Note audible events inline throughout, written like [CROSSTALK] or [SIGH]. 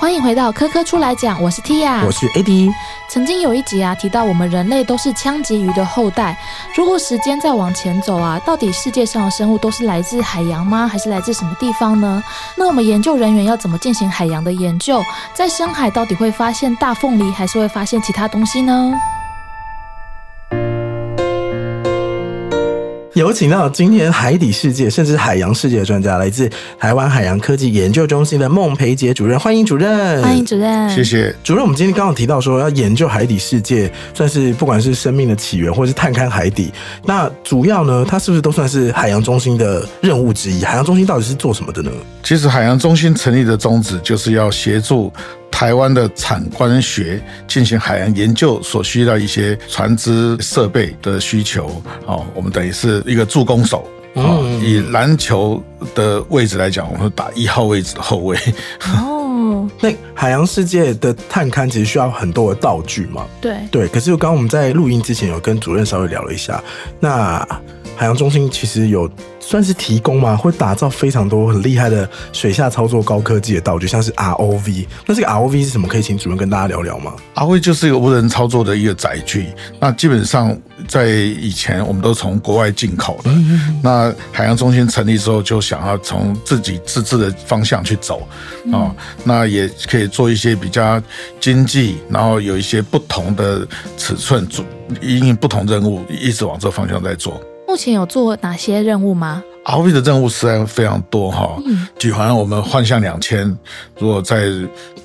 欢迎回到科科出来讲，我是 Tia，我是 AD。曾经有一集啊，提到我们人类都是枪击鱼的后代。如果时间再往前走啊，到底世界上的生物都是来自海洋吗？还是来自什么地方呢？那我们研究人员要怎么进行海洋的研究？在深海到底会发现大凤梨，还是会发现其他东西呢？有请到今天海底世界甚至海洋世界的专家，来自台湾海洋科技研究中心的孟培杰主任，欢迎主任，欢迎主任，谢谢主任。我们今天刚刚提到说要研究海底世界，算是不管是生命的起源，或是探勘海底，那主要呢，它是不是都算是海洋中心的任务之一？海洋中心到底是做什么的呢？其实海洋中心成立的宗旨就是要协助。台湾的产官学进行海洋研究所需要一些船只设备的需求，哦，我们等于是一个助攻手。哦，以篮球的位置来讲，我们打一号位置的后卫。哦，[LAUGHS] 那海洋世界的探勘其实需要很多的道具嘛？对对。可是刚刚我们在录音之前有跟主任稍微聊了一下，那。海洋中心其实有算是提供嘛？会打造非常多很厉害的水下操作高科技的道具，像是 ROV。那这个 ROV 是什么？可以请主任跟大家聊聊吗？ROV 就是一个无人操作的一个载具。那基本上在以前我们都从国外进口的。那海洋中心成立之后，就想要从自己自制的方向去走啊。那也可以做一些比较经济，然后有一些不同的尺寸，做因应不同任务，一直往这方向在做。目前有做哪些任务吗？ROV 的任务实在非常多哈。嗯，举凡我们幻象两千，如果在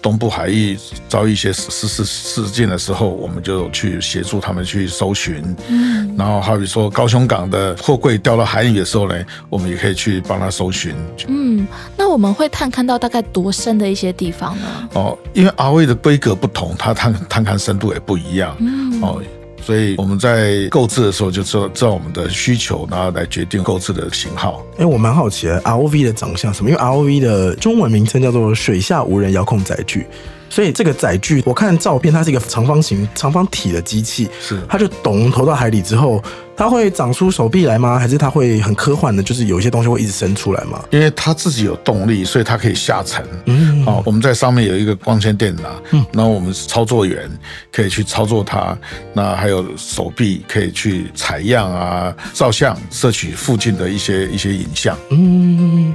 东部海域遭遇一些事事事件的时候，我们就去协助他们去搜寻。嗯，然后好比说高雄港的货柜掉到海里的时候呢，我们也可以去帮他搜寻。嗯，那我们会探看到大概多深的一些地方呢？哦，因为 ROV 的规格不同，它探探勘深度也不一样。嗯，哦。所以我们在购置的时候就知道知道我们的需求，然后来决定购置的型号。哎，我蛮好奇的，R O V 的长相什么？因为 R O V 的中文名称叫做水下无人遥控载具。所以这个载具，我看照片，它是一个长方形、长方体的机器，是它就咚投到海里之后，它会长出手臂来吗？还是它会很科幻的，就是有一些东西会一直伸出来吗？因为它自己有动力，所以它可以下沉。嗯，好，我们在上面有一个光纤电缆，嗯，然后我们操作员可以去操作它，那还有手臂可以去采样啊、照相、摄取附近的一些一些影像。嗯。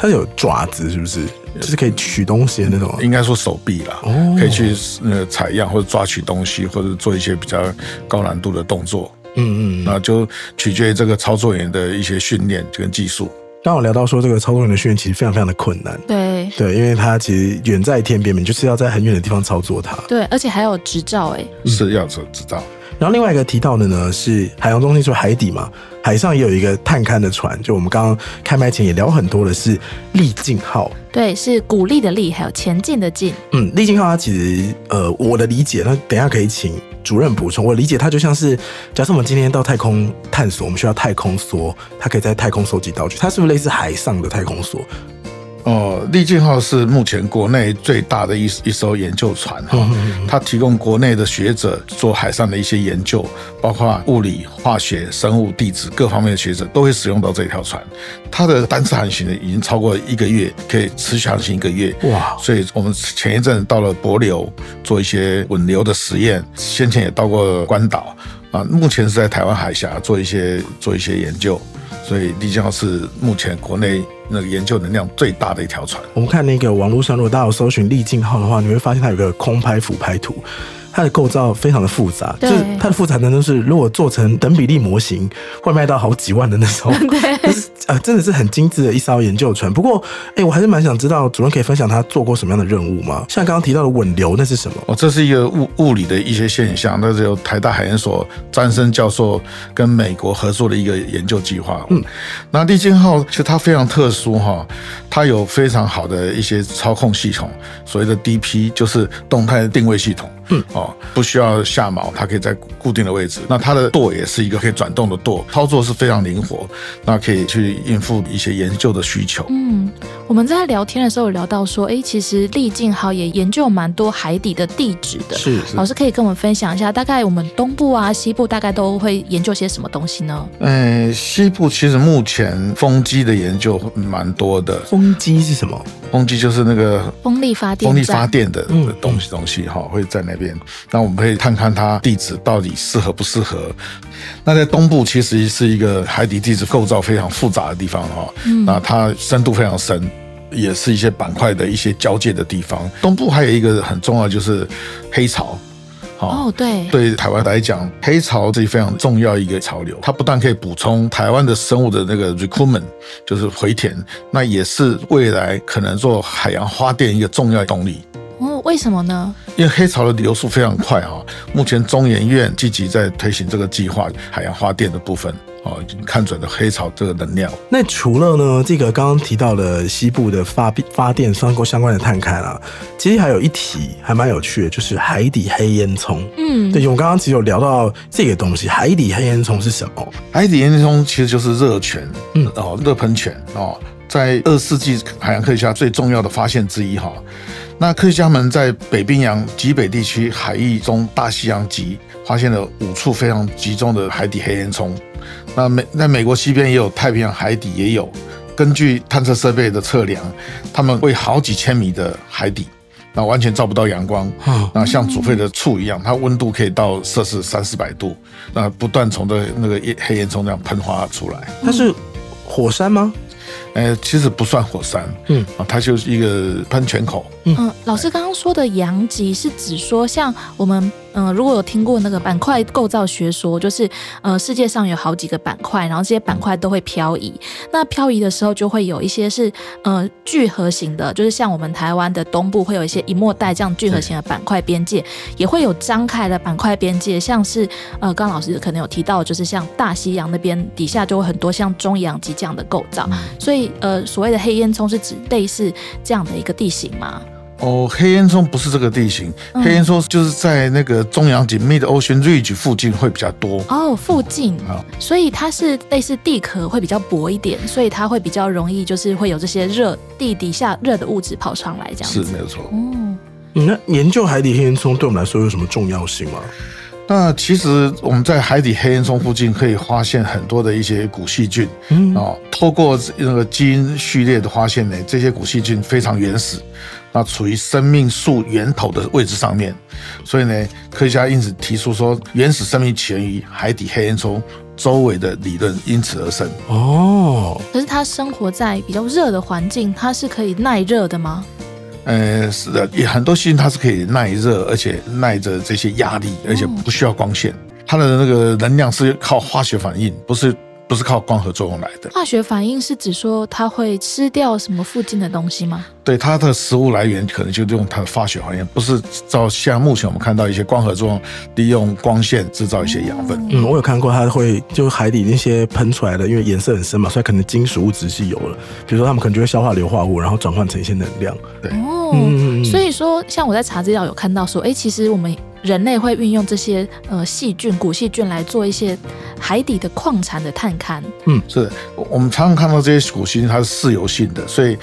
它有爪子，是不是？就是可以取东西的那种。应该说手臂啦，可以去呃采样或者抓取东西，或者做一些比较高难度的动作。嗯嗯，那就取决于这个操作员的一些训练跟技术。刚好聊到说，这个操作员的训练其实非常非常的困难。对对，因为他其实远在天边，你就是要在很远的地方操作它。对，而且还有执照，哎，是要执执照。然后另外一个提到的呢，是海洋中心说海底嘛，海上也有一个探勘的船，就我们刚刚开麦前也聊很多的是力进号，对，是鼓励的力，还有前进的进。嗯，力进号它其实呃，我的理解，那等下可以请主任补充。我理解它就像是，假设我们今天到太空探索，我们需要太空梭，它可以在太空收集道具，它是不是类似海上的太空梭？哦，利剑号是目前国内最大的一一艘研究船哈，它提供国内的学者做海上的一些研究，包括物理、化学、生物、地质各方面的学者都会使用到这条船。它的单次航行呢已经超过一个月，可以持续航行一个月。哇！所以我们前一阵到了帛流做一些稳流的实验，先前也到过关岛啊，目前是在台湾海峡做一些做一些研究。所以丽江号是目前国内那个研究能量最大的一条船。我们看那个网络上，如果大家有搜寻历镜号的话，你会发现它有个空拍俯拍图。它的构造非常的复杂，就是它的复杂程度是，如果做成等比例模型，会卖到好几万的那种。[LAUGHS] 呃，真的是很精致的一艘研究船。不过，哎，我还是蛮想知道，主任可以分享他做过什么样的任务吗？像刚刚提到的稳流，那是什么？哦，这是一个物物理的一些现象，那是由台大海洋所詹森教授跟美国合作的一个研究计划。嗯，那利金号其实它非常特殊哈，它有非常好的一些操控系统，所谓的 DP 就是动态定位系统。嗯，哦，不需要下锚，它可以在固定的位置。那它的舵也是一个可以转动的舵，操作是非常灵活，那可以去应付一些研究的需求。嗯，我们在聊天的时候有聊到说，哎，其实丽静好也研究蛮多海底的地质的。是，老师可以跟我们分享一下，大概我们东部啊、西部大概都会研究些什么东西呢？嗯，西部其实目前风机的研究蛮多的。风机是什么？风机就是那个风力发电风力站发电的东西东西哈，会在那边。那我们可以看看它地址到底适合不适合。那在东部其实是一个海底地质构造非常复杂的地方哈，那它深度非常深。也是一些板块的一些交界的地方。东部还有一个很重要，就是黑潮。哦，对，对台湾来讲，黑潮是非常重要一个潮流，它不但可以补充台湾的生物的那个 recruitment，就是回填，那也是未来可能做海洋花店一个重要动力。哦，为什么呢？因为黑潮的流速非常快啊，目前中研院积极在推行这个计划，海洋发电的部分哦，已经看准了黑潮这个能量。那除了呢，这个刚刚提到的西部的发发电相关相关的探勘啊，其实还有一题还蛮有趣的，就是海底黑烟囱。嗯，对，我们刚刚其实有聊到这个东西，海底黑烟囱是什么？海底烟囱其实就是热泉，嗯嗯，哦，热喷泉哦，在二世纪海洋科学家最重要的发现之一哈。那科学家们在北冰洋极北地区海域中大西洋极发现了五处非常集中的海底黑烟囱。那美在美国西边也有，太平洋海底也有。根据探测设备的测量，他们为好几千米的海底，那完全照不到阳光，嗯那像煮沸的醋一样，它温度可以到摄氏三四百度，那不断从的那个烟黑烟囱这样喷发出来。它是火山吗？呃，其实不算火山，嗯啊，它就是一个喷泉口。嗯，老师刚刚说的阳极是指说，像我们嗯、呃如果有听过那个板块构造学说，就是呃世界上有好几个板块，然后这些板块都会漂移。那漂移的时候，就会有一些是呃聚合型的，就是像我们台湾的东部会有一些一末带这样聚合型的板块边界，也会有张开的板块边界，像是呃刚刚老师可能有提到，就是像大西洋那边底下就会很多像中洋极这样的构造。所以呃所谓的黑烟囱是指类似这样的一个地形吗？哦，黑烟囱不是这个地形，嗯黑烟囱就是在那个中洋景 Mid Ocean Ridge 附近会比较多。哦，附近啊，所以它是类似地壳会比较薄一点，所以它会比较容易，就是会有这些热地底下热的物质跑上来这样子。是没有错。哦，嗯那研究海底黑烟囱对我们来说有什么重要性吗？那其实我们在海底黑烟囱附近可以发现很多的一些古细菌嗯哦，透过那个基因序列的发现呢，这些古细菌非常原始，那处于生命树源头的位置上面，所以呢，科学家因此提出说，原始生命起源于海底黑烟囱周围的理论因此而生。哦，可是它生活在比较热的环境，它是可以耐热的吗？呃，是的，也很多细菌它是可以耐热，而且耐着这些压力，而且不需要光线。它的那个能量是靠化学反应，不是不是靠光合作用来的。化学反应是指说它会吃掉什么附近的东西吗？对它的食物来源可能就用它的化学反应，不是照像目前我们看到一些光合作用，利用光线制造一些养分。嗯，我有看过，它会就是海底那些喷出来的，因为颜色很深嘛，所以可能金属物质是有了。比如说，他们可能就会消化硫化物，然后转换成一些能量。对哦，嗯所以说，像我在查资料有看到说，哎，其实我们人类会运用这些呃细菌、古细菌来做一些海底的矿产的探勘。嗯是的我我们常常看到这些古细菌，它是嗜油性的，所以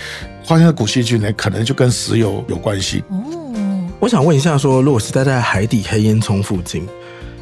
发现的古细菌呢，可能就跟石油有关系。哦，我想问一下说如果是待在海底黑烟囱附近，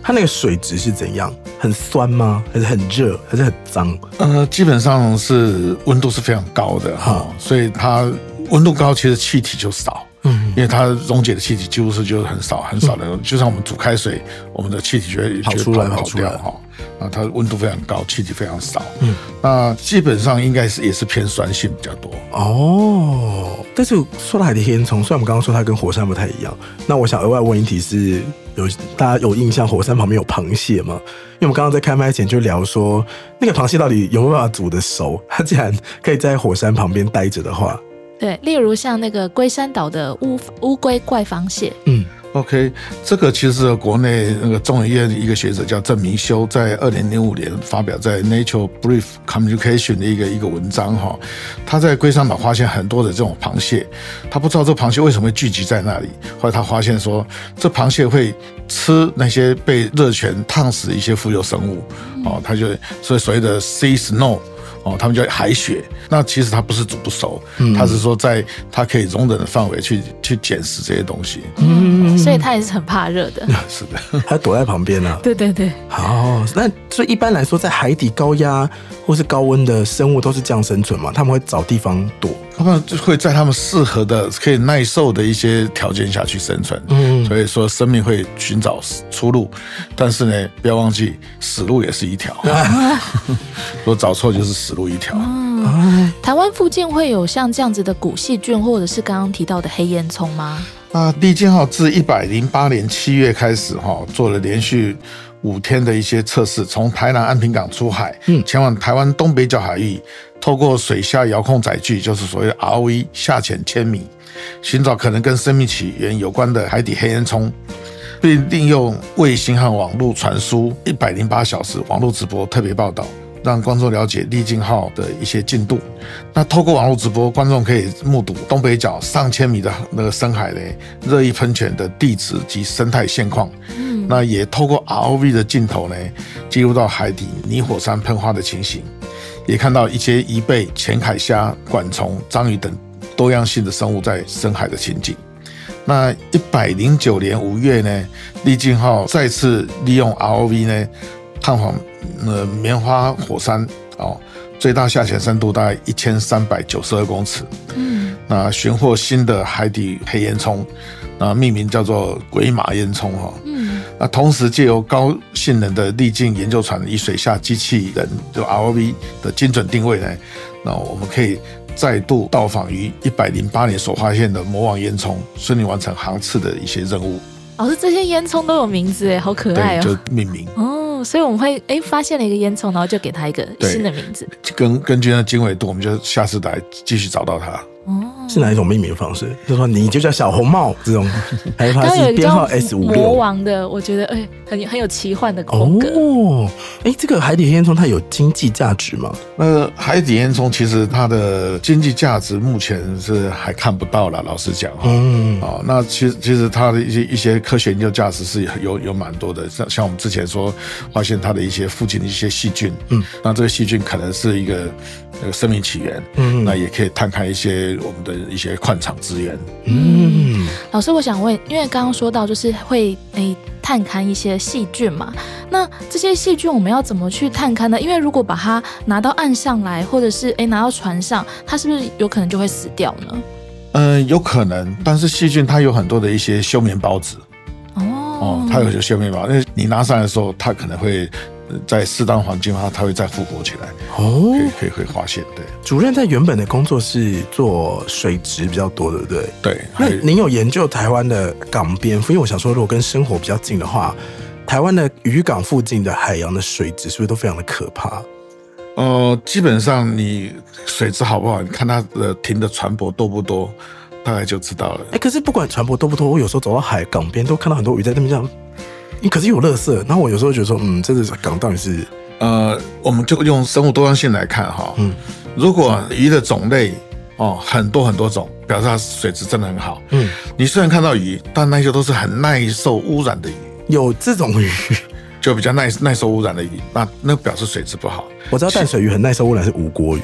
它那个水质是怎样？很酸吗？还是很热？还是很脏？呃，基本上是温度是非常高的哈、好所以它温度高，其实气体就少。嗯，因为它溶解的气体几乎是就是很少很少的，就像我们煮开水，我们的气体就会跑出来跑掉哈。啊，它温度非常高，气体非常少。嗯，那基本上应该是也是偏酸性比较多。哦，但是说到海底黑烟囱，虽然我们刚刚说它跟火山不太一样，那我想额外问一题是，有大家有印象火山旁边有螃蟹吗？因为我们刚刚在开麦前就聊说，那个螃蟹到底有没有办法煮的熟？它既然可以在火山旁边待着的话，对，例如像那个龟山岛的乌乌龟怪螃蟹，嗯，OK，这个其实国内那个中研院一个学者叫郑明修，在二零零五年发表在 Nature Brief Communication 的一个一个文章哈。他在龟山岛发现很多的这种螃蟹，他不知道这螃蟹为什么会聚集在那里。后来他发现说，这螃蟹会吃那些被热泉烫死一些浮游生物哦，他就所以所谓的 sea snow。哦，他们叫海雪。那其实它不是煮不熟，它是说在它可以容忍的范围去去捡拾这些东西。嗯，所以它也是很怕热的。[LAUGHS] 是的，它躲在旁边呢。对对对。哦，那所以一般来说，在海底高压或是高温的生物都是这样生存嘛？他们会找地方躲。他们会在他们适合的、可以耐受的一些条件下去生存。嗯，所以说生命会寻找出路，但是呢，不要忘记死路也是一条。[LAUGHS] 如果找错，就是死路一条。嗯，台湾附近会有像这样子的古细菌，或者是刚刚提到的黑烟囱吗？啊利剑号自一百零八年七月开始，哈，做了连续五天的一些测试，从台南安平港出海，嗯，前往台湾东北角海域。透过水下遥控载具，就是所谓的 ROV 下潜千米，寻找可能跟生命起源有关的海底黑烟囱，并利用卫星和网络传输一百零八小时网络直播特别报道，让观众了解“历境号”的一些进度。那透过网络直播，观众可以目睹东北角上千米的那个深海嘞热议喷泉的地质及生态现况。嗯，那也透过 ROV 的镜头呢，记录到海底泥火山喷发的情形。也看到一些贻贝、浅海虾、管虫、章鱼等多样性的生物在深海的情景。那一百零九年五月呢，丽镜号再次利用 ROV 呢探访呃棉花火山哦，最大下潜深度大概一千三百九十二公尺。嗯，那寻获新的海底黑烟囱，那命名叫做鬼马烟囱哈。嗯。那同时借由高性能的粒径研究船以水下机器人就 ROV 的精准定位呢，那我们可以再度到访于一百零八年所发现的魔王烟囱，顺利完成航次的一些任务。老师，这些烟囱都有名字哎，好可爱哦！就命名哦，所以我们会哎发现了一个烟囱，然后就给它一个新的名字。根根据那经纬度，我们就下次来继续找到它。哦。是哪一种命名方式？就说你就叫小红帽这种，[LAUGHS] 还是它是编号 S 五六？魔王的，我觉得哎，很很有奇幻的风格。哦，哎，这个海底烟囱它有经济价值吗？那海底烟囱其实它的经济价值目前是还看不到了，老实讲哈。嗯。哦，那其实其实它的一些一些科学研究价值是有有蛮多的，像像我们之前说发现它的一些附近的一些细菌，嗯，那这个细菌可能是一个那个生命起源，嗯，那也可以探看一些我们的。一些矿场资源。嗯，老师，我想问，因为刚刚说到就是会诶探勘一些细菌嘛，那这些细菌我们要怎么去探勘呢？因为如果把它拿到岸上来，或者是诶拿到船上，它是不是有可能就会死掉呢？嗯，有可能，但是细菌它有很多的一些休眠孢子。哦，哦，它有些休眠孢，那你拿上来的时候，它可能会。在适当环境的话，它会再复活起来。哦，可以可以可以发现。对，主任在原本的工作是做水质比较多，对不对？对。那您有研究台湾的港边？因为我想说，如果跟生活比较近的话，台湾的渔港附近的海洋的水质是不是都非常的可怕？呃，基本上你水质好不好，你看它的停的船舶多不多，大概就知道了。哎，可是不管船舶多不多，我有时候走到海港边都看到很多鱼在那边这样。你可是有乐色，然后我有时候觉得说，嗯，这个港到底是，呃，我们就用生物多样性来看哈，嗯，如果鱼的种类哦很多很多种，表示它水质真的很好，嗯，你虽然看到鱼，但那些都是很耐受污染的鱼，有这种鱼就比较耐耐受污染的鱼，那那表示水质不好。我知道淡水鱼很耐受污染是无国鱼。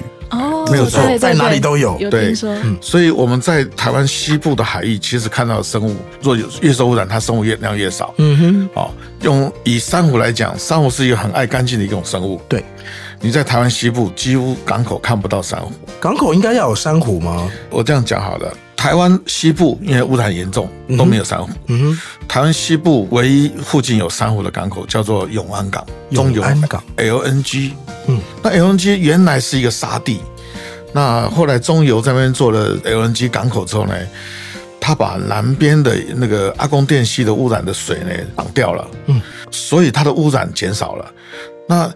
哦，没有错，在哪里都有。有听说，所以我们在台湾西部的海域，其实看到的生物，若有越受污染，它生物越量越少。嗯哼，哦，用以珊瑚来讲，珊瑚是一个很爱干净的一种生物。对，你在台湾西部几乎港口看不到珊瑚。港口应该要有珊瑚吗？我这样讲好了，台湾西部因为污染严重，都没有珊瑚。嗯哼，台湾西部唯一附近有珊瑚的港口叫做永安港，中永安港 LNG。嗯，那 LNG 原来是一个沙地，那后来中油在那边做了 LNG 港口之后呢，他把南边的那个阿公电系的污染的水呢挡掉了，嗯，所以它的污染减少了。那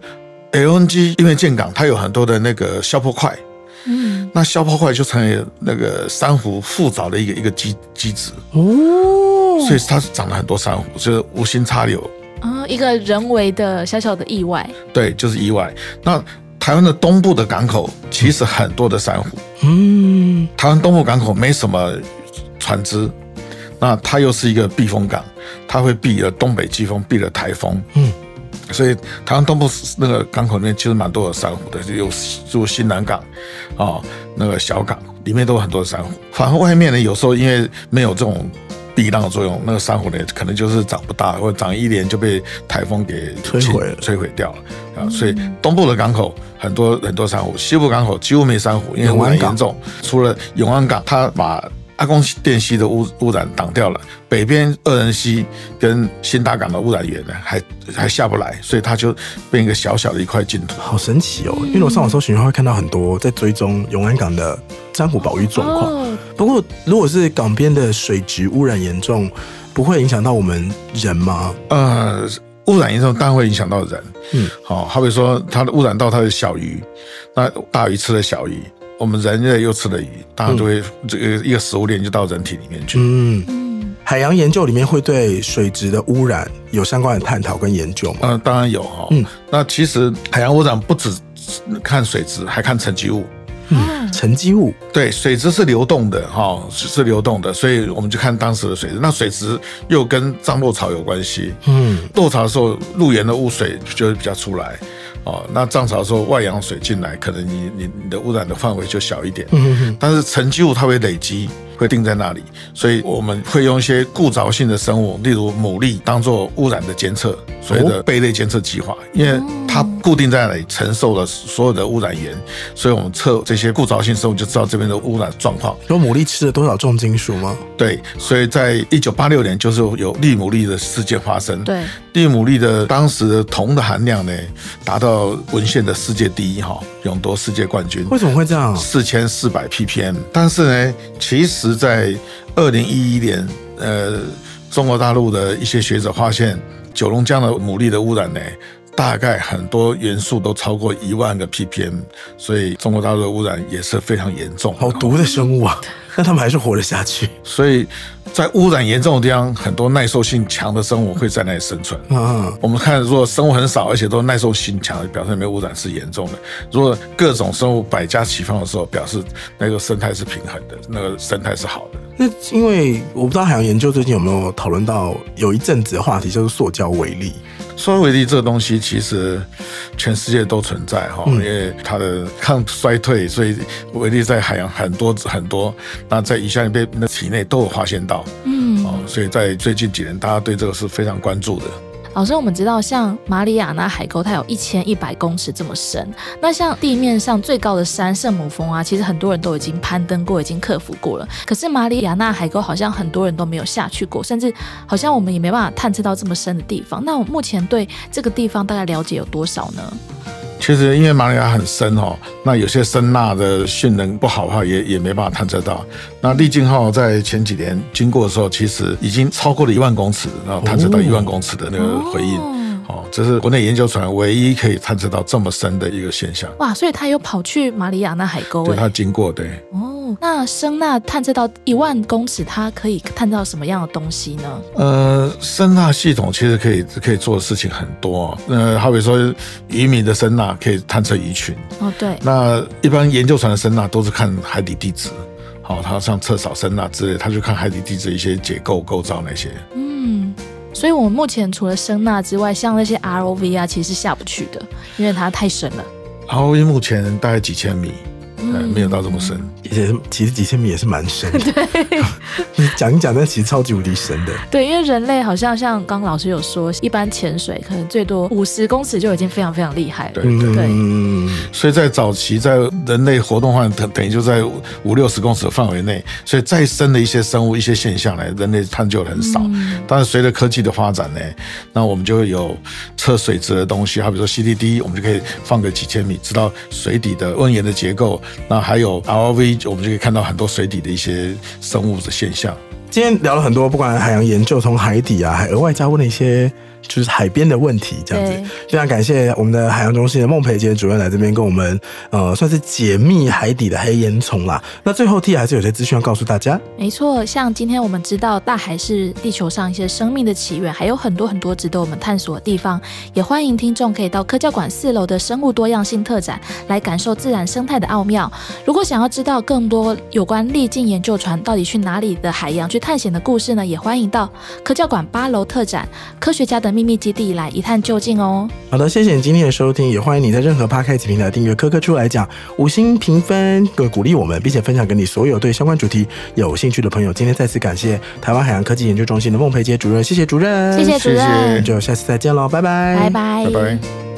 LNG 因为建港，它有很多的那个消波块，嗯，那消波块就成为那个珊瑚复藻的一个一个基基质。哦，所以它是长了很多珊瑚，就是无心插柳。啊，一个人为的小小的意外，对，就是意外。那台湾的东部的港口其实很多的珊瑚，嗯，台湾东部港口没什么船只，那它又是一个避风港，它会避了东北季风，避了台风，嗯，所以台湾东部那个港口里面其实蛮多的珊瑚的，就有就新南港啊、那个小港里面都有很多的珊瑚。反而外面呢，有时候因为没有这种避浪的作用，那个珊瑚呢可能就是长不大，或者长一年就被台风给摧毁了摧毁掉了啊。所以东部的港口很多很多珊瑚，西部港口几乎没珊瑚，因为污染严重。除了永安港，它把阿公电溪的污污染挡掉了，北边二人溪跟新大港的污染源呢还还下不来，所以它就变一个小小的一块净土。好神奇哦！因为我上网搜寻会看到很多在追踪永安港的珊瑚保育状况。哦不过，如果是港边的水质污染严重，不会影响到我们人吗？呃，污染严重当然会影响到人。嗯，好、好比说它的污染到它的小鱼，那大鱼吃了小鱼，我们人类又吃了鱼，当然就会、这个一个食物链就到人体里面去。嗯，嗯，海洋研究里面会对水质的污染有相关的探讨跟研究吗？嗯、当然有哈、嗯那其实海洋污染不只看水质，还看沉积物。嗯沉积物，对，水质是流动的哈、是是流动的，所以我们就看当时的水质。那水质又跟涨落潮有关系。嗯，落潮的时候，路沿的污水就会比较出来。哦，那涨潮的时候，外洋水进来，可能你你你的污染的范围就小一点。嗯哼但是沉积物它会累积，会定在那里，所以我们会用一些固着性的生物，例如牡蛎，当做污染的监测，所谓的贝类监测计划，因为它固定在那里，承受了所有的污染源，所以我们测这些固着性生物就知道这边的污染状况。有牡蛎吃了多少重金属吗？对，所以在一九八六年就是有绿牡蛎的事件发生。对，绿牡蛎的当时的铜的含量呢，达到文献的世界第一哈，勇夺世界冠军。为什么会这样？四千四百 ppm，但是呢，其实，在二零一一年，呃，中国大陆的一些学者发现，九龙江的牡蛎的污染呢，大概很多元素都超过一万个 ppm，所以中国大陆的污染也是非常严重。好毒的生物啊！[LAUGHS] 但他们还是活得下去。所以在污染严重的地方，很多耐受性强的生物会在那里生存。嗯，我们看，如果生物很少，而且都耐受性强，表示没有污染是严重的。如果各种生物百家齐放的时候，表示那个生态是平衡的，那个生态是好的。那因为我不知道海洋研究最近有没有讨论到有一阵子的话题，就是塑胶微粒。说微粒这个东西，其实全世界都存在哈，因为它的抗衰退，所以微粒在海洋很多很多。那在以下那边的体内都有发现到嗯，哦，所以在最近几年，大家对这个是非常关注的。老师，我们知道像马里亚纳海沟，它有一千一百公尺这么深。那像地面上最高的山圣母峰啊，其实很多人都已经攀登过，已经克服过了。可是马里亚纳海沟好像很多人都没有下去过，甚至好像我们也没办法探测到这么深的地方。那我目前对这个地方大概了解有多少呢？其实因为马里亚很深哦，那有些声呐的性能不好的话也，也没办法探测到。那利镜号在前几年经过的时候，其实已经超过了一万公尺，然后探测到哦一万公尺的那个回应。哦哦，这是国内研究船唯一可以探测到这么深的一个现象。哇，所以他有跑去马里亚纳海沟对哎。它经过，对，哦，那声呐探测到一万公尺，它可以探测到什么样的东西呢？呃，声呐系统其实可以可以做的事情很多、哦。呃，好比说渔民的声呐可以探测鱼群，哦，对，那一般研究船的声呐都是看海底地质，好、它像测扫声呐之类，它就看海底地质一些结构构造那些。嗯，所以我们目前除了声呐之外，像那些 ROV 啊，其实是下不去的，因为它太深了。ROV 目前大概几千米，嗯没有到这么深。也是其实几千米也是蛮深的。你 [LAUGHS] 讲一讲，但其实超级无敌深的。对，因为人类好像像刚刚老师有说，一般潜水可能最多五十公尺就已经非常非常厉害了。对对嗯，所以在早期，在人类活动范围等等于就在五六十公尺的范围内，所以再深的一些生物、一些现象呢，人类探究的很少。嗯但是随着科技的发展呢，那我们就会有测水质的东西，好比说 CDD，我们就可以放个几千米，知道水底的温盐的结构。那还有 ROV，我们就可以看到很多水底的一些生物的现象。今天聊了很多，不管海洋研究，从海底啊，还额外加问了一些就是海边的问题，这样子。非常感谢我们的海洋中心的孟培杰主任来这边跟我们呃，算是解密海底的黑烟囱啦。那最后 T 还是有些资讯要告诉大家。没错，像今天我们知道大海是地球上一些生命的起源，还有很多很多值得我们探索的地方。也欢迎听众可以到科教馆四楼的生物多样性特展来感受自然生态的奥妙。如果想要知道更多有关历尽研究船到底去哪里的海洋去探险的故事呢，也欢迎到科教馆八楼特展《科学家的秘密基地来一探究竟哦。好的，谢谢你今天的收听，也欢迎你在任何 Podcast 平台订阅科科出来讲，五星评分，个鼓励我们，并且分享给你所有对相关主题有兴趣的朋友。今天再次感谢台湾海洋科技研究中心的孟培杰主任，谢谢主任，谢谢主任，就下次再见喽，拜拜，拜拜，拜拜。